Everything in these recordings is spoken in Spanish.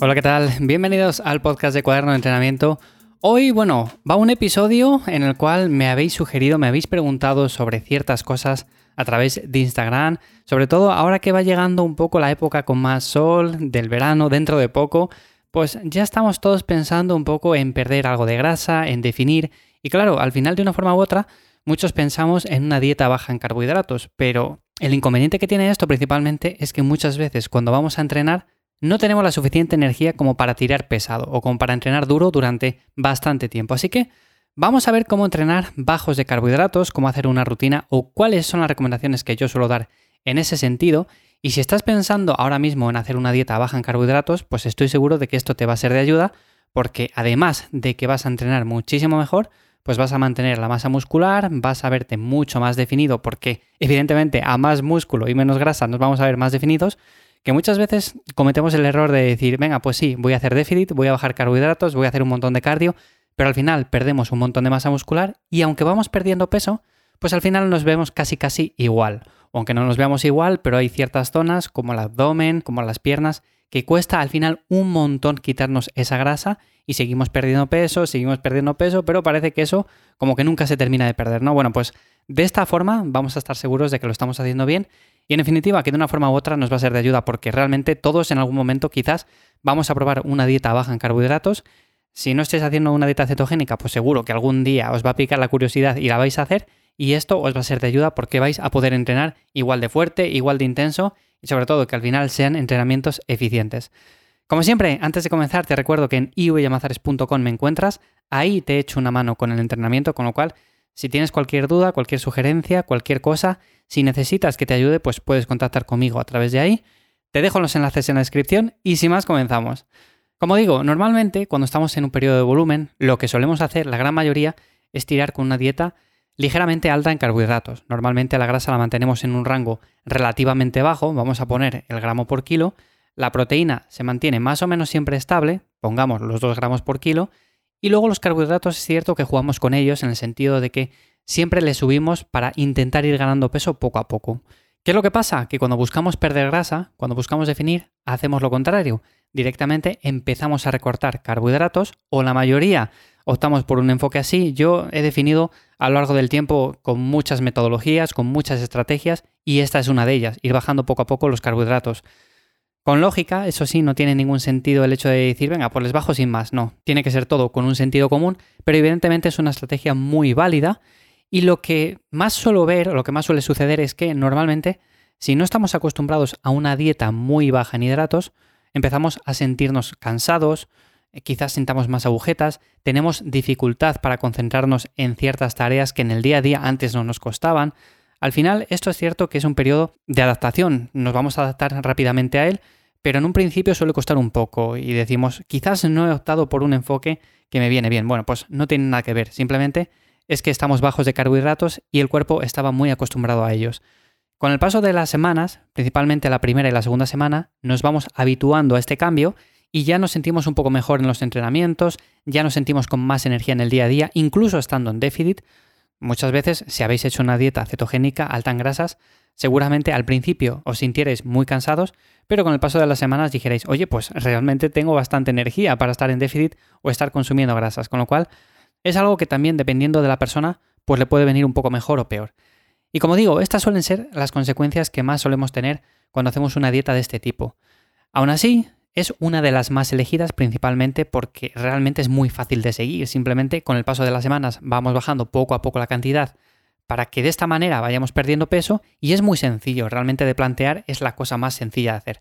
Hola, ¿qué tal? Bienvenidos al podcast de Cuaderno de Entrenamiento. Hoy, bueno, va un episodio en el cual me habéis sugerido, me habéis preguntado sobre ciertas cosas a través de Instagram, sobre todo ahora que va llegando un poco la época con más sol del verano dentro de poco, pues ya estamos todos pensando un poco en perder algo de grasa, en definir, y claro, al final de una forma u otra, muchos pensamos en una dieta baja en carbohidratos, pero el inconveniente que tiene esto principalmente es que muchas veces cuando vamos a entrenar no tenemos la suficiente energía como para tirar pesado o como para entrenar duro durante bastante tiempo. Así que vamos a ver cómo entrenar bajos de carbohidratos, cómo hacer una rutina o cuáles son las recomendaciones que yo suelo dar en ese sentido. Y si estás pensando ahora mismo en hacer una dieta baja en carbohidratos, pues estoy seguro de que esto te va a ser de ayuda porque además de que vas a entrenar muchísimo mejor, pues vas a mantener la masa muscular, vas a verte mucho más definido porque evidentemente a más músculo y menos grasa nos vamos a ver más definidos que muchas veces cometemos el error de decir, venga, pues sí, voy a hacer déficit, voy a bajar carbohidratos, voy a hacer un montón de cardio, pero al final perdemos un montón de masa muscular y aunque vamos perdiendo peso, pues al final nos vemos casi casi igual. Aunque no nos veamos igual, pero hay ciertas zonas como el abdomen, como las piernas, que cuesta al final un montón quitarnos esa grasa y seguimos perdiendo peso, seguimos perdiendo peso, pero parece que eso como que nunca se termina de perder, ¿no? Bueno, pues de esta forma vamos a estar seguros de que lo estamos haciendo bien y en definitiva que de una forma u otra nos va a ser de ayuda porque realmente todos en algún momento quizás vamos a probar una dieta baja en carbohidratos. Si no estáis haciendo una dieta cetogénica, pues seguro que algún día os va a picar la curiosidad y la vais a hacer y esto os va a ser de ayuda porque vais a poder entrenar igual de fuerte, igual de intenso y sobre todo que al final sean entrenamientos eficientes. Como siempre, antes de comenzar te recuerdo que en ivyamazares.com me encuentras, ahí te he hecho una mano con el entrenamiento, con lo cual si tienes cualquier duda, cualquier sugerencia, cualquier cosa, si necesitas que te ayude, pues puedes contactar conmigo a través de ahí. Te dejo los enlaces en la descripción y sin más comenzamos. Como digo, normalmente cuando estamos en un periodo de volumen, lo que solemos hacer, la gran mayoría, es tirar con una dieta ligeramente alta en carbohidratos. Normalmente la grasa la mantenemos en un rango relativamente bajo, vamos a poner el gramo por kilo. La proteína se mantiene más o menos siempre estable, pongamos los 2 gramos por kilo, y luego los carbohidratos es cierto que jugamos con ellos en el sentido de que siempre les subimos para intentar ir ganando peso poco a poco. ¿Qué es lo que pasa? Que cuando buscamos perder grasa, cuando buscamos definir, hacemos lo contrario. Directamente empezamos a recortar carbohidratos o la mayoría optamos por un enfoque así. Yo he definido a lo largo del tiempo con muchas metodologías, con muchas estrategias y esta es una de ellas, ir bajando poco a poco los carbohidratos. Con lógica, eso sí, no tiene ningún sentido el hecho de decir, venga, pues les bajo sin más. No, tiene que ser todo con un sentido común, pero evidentemente es una estrategia muy válida. Y lo que más suelo ver, o lo que más suele suceder es que normalmente, si no estamos acostumbrados a una dieta muy baja en hidratos, empezamos a sentirnos cansados, eh, quizás sintamos más agujetas, tenemos dificultad para concentrarnos en ciertas tareas que en el día a día antes no nos costaban. Al final, esto es cierto que es un periodo de adaptación, nos vamos a adaptar rápidamente a él, pero en un principio suele costar un poco y decimos, quizás no he optado por un enfoque que me viene bien. Bueno, pues no tiene nada que ver, simplemente es que estamos bajos de carbohidratos y el cuerpo estaba muy acostumbrado a ellos. Con el paso de las semanas, principalmente la primera y la segunda semana, nos vamos habituando a este cambio y ya nos sentimos un poco mejor en los entrenamientos, ya nos sentimos con más energía en el día a día, incluso estando en déficit. Muchas veces, si habéis hecho una dieta cetogénica alta en grasas, seguramente al principio os sintierais muy cansados, pero con el paso de las semanas dijerais, oye, pues realmente tengo bastante energía para estar en déficit o estar consumiendo grasas, con lo cual es algo que también dependiendo de la persona, pues le puede venir un poco mejor o peor. Y como digo, estas suelen ser las consecuencias que más solemos tener cuando hacemos una dieta de este tipo. Aún así, es una de las más elegidas principalmente porque realmente es muy fácil de seguir. Simplemente con el paso de las semanas vamos bajando poco a poco la cantidad para que de esta manera vayamos perdiendo peso y es muy sencillo, realmente de plantear es la cosa más sencilla de hacer.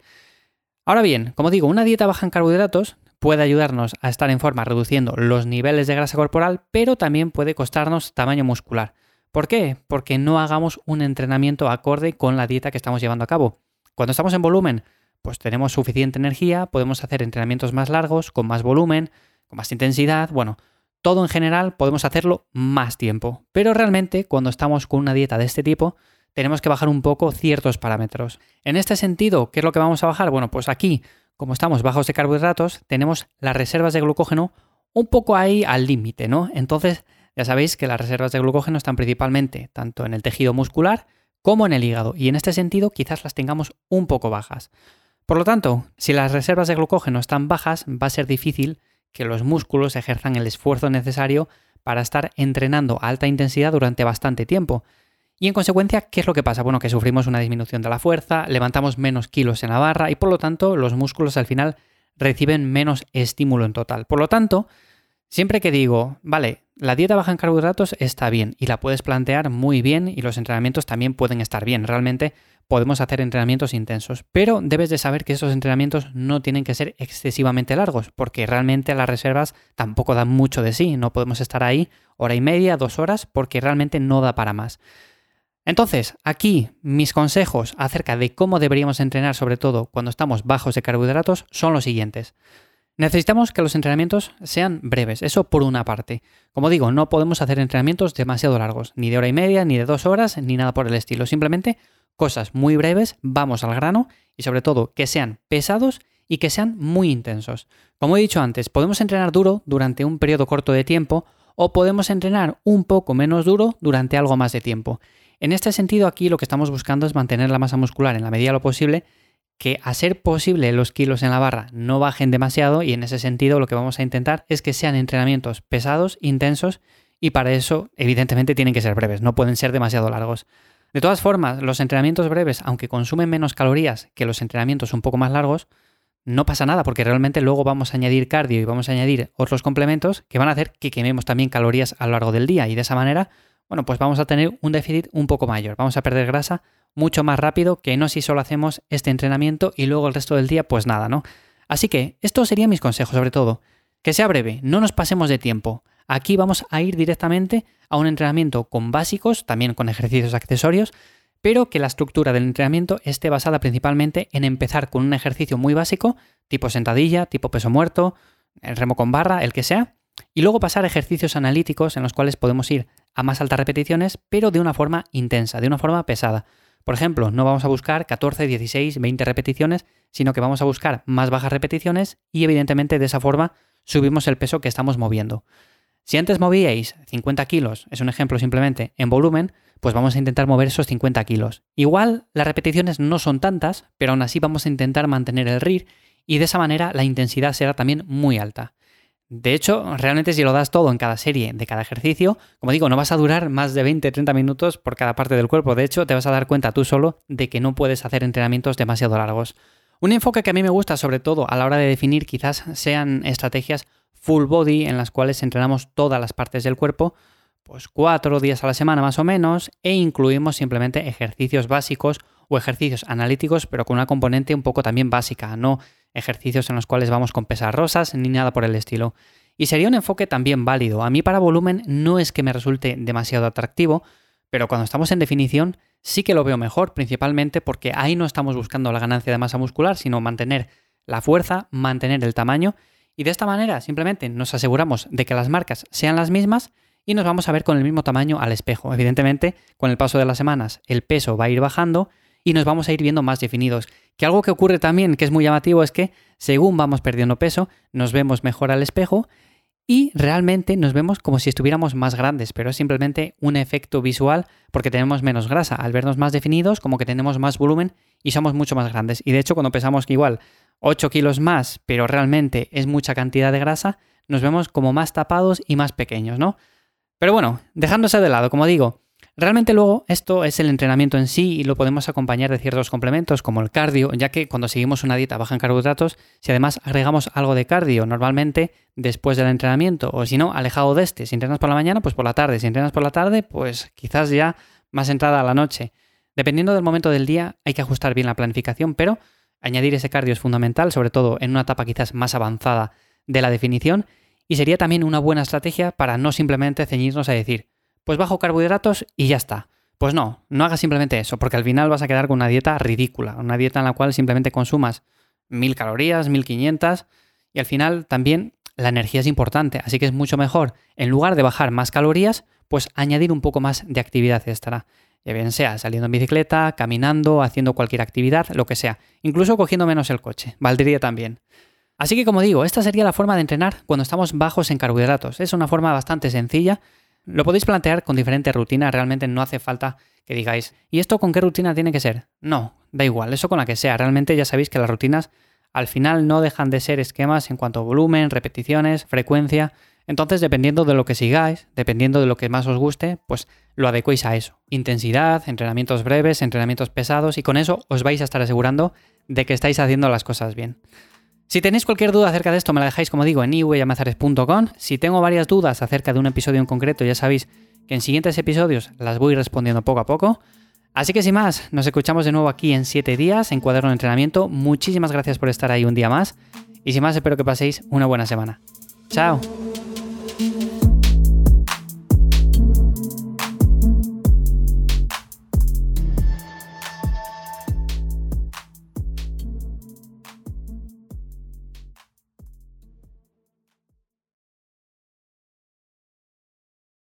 Ahora bien, como digo, una dieta baja en carbohidratos puede ayudarnos a estar en forma reduciendo los niveles de grasa corporal, pero también puede costarnos tamaño muscular. ¿Por qué? Porque no hagamos un entrenamiento acorde con la dieta que estamos llevando a cabo. Cuando estamos en volumen, pues tenemos suficiente energía, podemos hacer entrenamientos más largos, con más volumen, con más intensidad, bueno, todo en general podemos hacerlo más tiempo, pero realmente cuando estamos con una dieta de este tipo, tenemos que bajar un poco ciertos parámetros. En este sentido, ¿qué es lo que vamos a bajar? Bueno, pues aquí, como estamos bajos de carbohidratos, tenemos las reservas de glucógeno un poco ahí al límite, ¿no? Entonces, ya sabéis que las reservas de glucógeno están principalmente tanto en el tejido muscular como en el hígado, y en este sentido quizás las tengamos un poco bajas. Por lo tanto, si las reservas de glucógeno están bajas, va a ser difícil que los músculos ejerzan el esfuerzo necesario para estar entrenando a alta intensidad durante bastante tiempo. Y en consecuencia, ¿qué es lo que pasa? Bueno, que sufrimos una disminución de la fuerza, levantamos menos kilos en la barra y por lo tanto los músculos al final reciben menos estímulo en total. Por lo tanto, siempre que digo, vale, la dieta baja en carbohidratos está bien y la puedes plantear muy bien y los entrenamientos también pueden estar bien. Realmente podemos hacer entrenamientos intensos, pero debes de saber que esos entrenamientos no tienen que ser excesivamente largos, porque realmente las reservas tampoco dan mucho de sí, no podemos estar ahí hora y media, dos horas, porque realmente no da para más. Entonces, aquí mis consejos acerca de cómo deberíamos entrenar, sobre todo cuando estamos bajos de carbohidratos, son los siguientes. Necesitamos que los entrenamientos sean breves, eso por una parte. Como digo, no podemos hacer entrenamientos demasiado largos, ni de hora y media, ni de dos horas, ni nada por el estilo. Simplemente cosas muy breves, vamos al grano y sobre todo que sean pesados y que sean muy intensos. Como he dicho antes, podemos entrenar duro durante un periodo corto de tiempo o podemos entrenar un poco menos duro durante algo más de tiempo. En este sentido, aquí lo que estamos buscando es mantener la masa muscular en la medida de lo posible, que a ser posible los kilos en la barra no bajen demasiado y en ese sentido lo que vamos a intentar es que sean entrenamientos pesados, intensos y para eso evidentemente tienen que ser breves, no pueden ser demasiado largos. De todas formas, los entrenamientos breves, aunque consumen menos calorías que los entrenamientos un poco más largos, no pasa nada porque realmente luego vamos a añadir cardio y vamos a añadir otros complementos que van a hacer que quememos también calorías a lo largo del día y de esa manera, bueno, pues vamos a tener un déficit un poco mayor, vamos a perder grasa mucho más rápido que no si solo hacemos este entrenamiento y luego el resto del día pues nada, ¿no? Así que estos serían mis consejos sobre todo. Que sea breve, no nos pasemos de tiempo. Aquí vamos a ir directamente a un entrenamiento con básicos, también con ejercicios accesorios, pero que la estructura del entrenamiento esté basada principalmente en empezar con un ejercicio muy básico, tipo sentadilla, tipo peso muerto, el remo con barra, el que sea, y luego pasar a ejercicios analíticos en los cuales podemos ir a más altas repeticiones, pero de una forma intensa, de una forma pesada. Por ejemplo, no vamos a buscar 14, 16, 20 repeticiones, sino que vamos a buscar más bajas repeticiones y evidentemente de esa forma subimos el peso que estamos moviendo. Si antes movíais 50 kilos, es un ejemplo simplemente, en volumen, pues vamos a intentar mover esos 50 kilos. Igual las repeticiones no son tantas, pero aún así vamos a intentar mantener el RIR y de esa manera la intensidad será también muy alta. De hecho, realmente si lo das todo en cada serie de cada ejercicio, como digo, no vas a durar más de 20-30 minutos por cada parte del cuerpo. De hecho, te vas a dar cuenta tú solo de que no puedes hacer entrenamientos demasiado largos. Un enfoque que a mí me gusta, sobre todo a la hora de definir, quizás sean estrategias full body en las cuales entrenamos todas las partes del cuerpo, pues cuatro días a la semana más o menos, e incluimos simplemente ejercicios básicos o ejercicios analíticos, pero con una componente un poco también básica, no ejercicios en los cuales vamos con pesas rosas ni nada por el estilo. Y sería un enfoque también válido. A mí para volumen no es que me resulte demasiado atractivo, pero cuando estamos en definición sí que lo veo mejor, principalmente porque ahí no estamos buscando la ganancia de masa muscular, sino mantener la fuerza, mantener el tamaño y de esta manera simplemente nos aseguramos de que las marcas sean las mismas y nos vamos a ver con el mismo tamaño al espejo. Evidentemente, con el paso de las semanas el peso va a ir bajando y nos vamos a ir viendo más definidos. Que algo que ocurre también, que es muy llamativo, es que según vamos perdiendo peso, nos vemos mejor al espejo y realmente nos vemos como si estuviéramos más grandes, pero es simplemente un efecto visual porque tenemos menos grasa. Al vernos más definidos, como que tenemos más volumen y somos mucho más grandes. Y de hecho, cuando pesamos igual 8 kilos más, pero realmente es mucha cantidad de grasa, nos vemos como más tapados y más pequeños, ¿no? Pero bueno, dejándose de lado, como digo, realmente luego esto es el entrenamiento en sí y lo podemos acompañar de ciertos complementos como el cardio, ya que cuando seguimos una dieta baja en carbohidratos, si además agregamos algo de cardio normalmente después del entrenamiento o si no, alejado de este, si entrenas por la mañana, pues por la tarde, si entrenas por la tarde, pues quizás ya más entrada a la noche. Dependiendo del momento del día hay que ajustar bien la planificación, pero Añadir ese cardio es fundamental, sobre todo en una etapa quizás más avanzada de la definición, y sería también una buena estrategia para no simplemente ceñirnos a decir, pues bajo carbohidratos y ya está. Pues no, no hagas simplemente eso, porque al final vas a quedar con una dieta ridícula, una dieta en la cual simplemente consumas mil calorías, 1500, y al final también la energía es importante, así que es mucho mejor, en lugar de bajar más calorías, pues añadir un poco más de actividad extra. ya bien sea saliendo en bicicleta, caminando, haciendo cualquier actividad, lo que sea, incluso cogiendo menos el coche, valdría también. Así que como digo, esta sería la forma de entrenar cuando estamos bajos en carbohidratos. Es una forma bastante sencilla. Lo podéis plantear con diferentes rutinas, realmente no hace falta que digáis, ¿y esto con qué rutina tiene que ser? No, da igual, eso con la que sea. Realmente ya sabéis que las rutinas al final no dejan de ser esquemas en cuanto a volumen, repeticiones, frecuencia. Entonces, dependiendo de lo que sigáis, dependiendo de lo que más os guste, pues lo adecuéis a eso. Intensidad, entrenamientos breves, entrenamientos pesados y con eso os vais a estar asegurando de que estáis haciendo las cosas bien. Si tenéis cualquier duda acerca de esto, me la dejáis, como digo, en iwayamazares.com. Si tengo varias dudas acerca de un episodio en concreto, ya sabéis que en siguientes episodios las voy respondiendo poco a poco. Así que sin más, nos escuchamos de nuevo aquí en 7 días en Cuaderno de Entrenamiento. Muchísimas gracias por estar ahí un día más. Y sin más, espero que paséis una buena semana. Chao.